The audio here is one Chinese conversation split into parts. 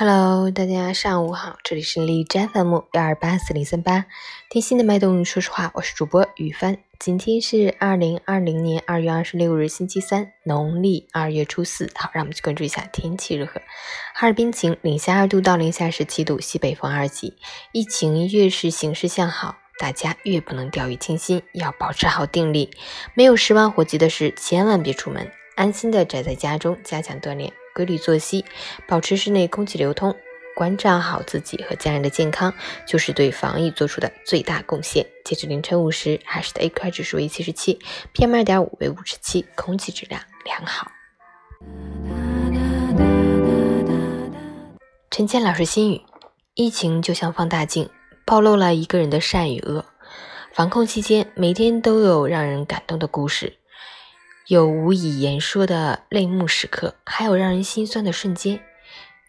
Hello，大家上午好，这里是荔枝 FM 幺二八四零三八，贴心的脉动，说实话，我是主播雨帆。今天是二零二零年二月二十六日，星期三，农历二月初四。好，让我们去关注一下天气如何。哈尔滨晴，零下二度到零下十七度，西北风二级。疫情越是形势向好，大家越不能掉以轻心，要保持好定力。没有十万火急的事，千万别出门，安心的宅在家中，加强锻炼。规律作息，保持室内空气流通，关照好自己和家人的健康，就是对防疫做出的最大贡献。截至凌晨五时，海市的 AQI 指数为七十七，PM 二点五为五十七，空气质量良好。陈谦老师心语：疫情就像放大镜，暴露了一个人的善与恶。防控期间，每天都有让人感动的故事。有无以言说的泪目时刻，还有让人心酸的瞬间，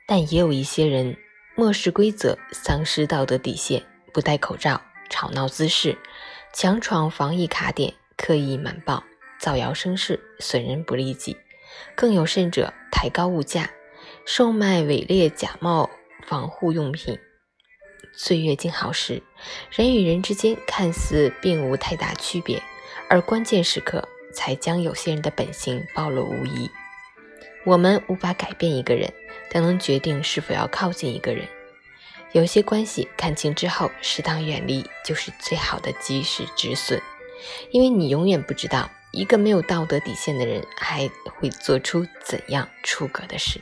但也有一些人漠视规则，丧失道德底线，不戴口罩，吵闹滋事，强闯防疫卡点，刻意瞒报，造谣生事，损人不利己。更有甚者，抬高物价，售卖伪劣假冒防护用品。岁月静好时，人与人之间看似并无太大区别，而关键时刻。才将有些人的本性暴露无遗。我们无法改变一个人但能决定是否要靠近一个人。有些关系看清之后适当远离就是最好的及时止损。因为你永远不知道一个没有道德底线的人还会做出怎样出格的事。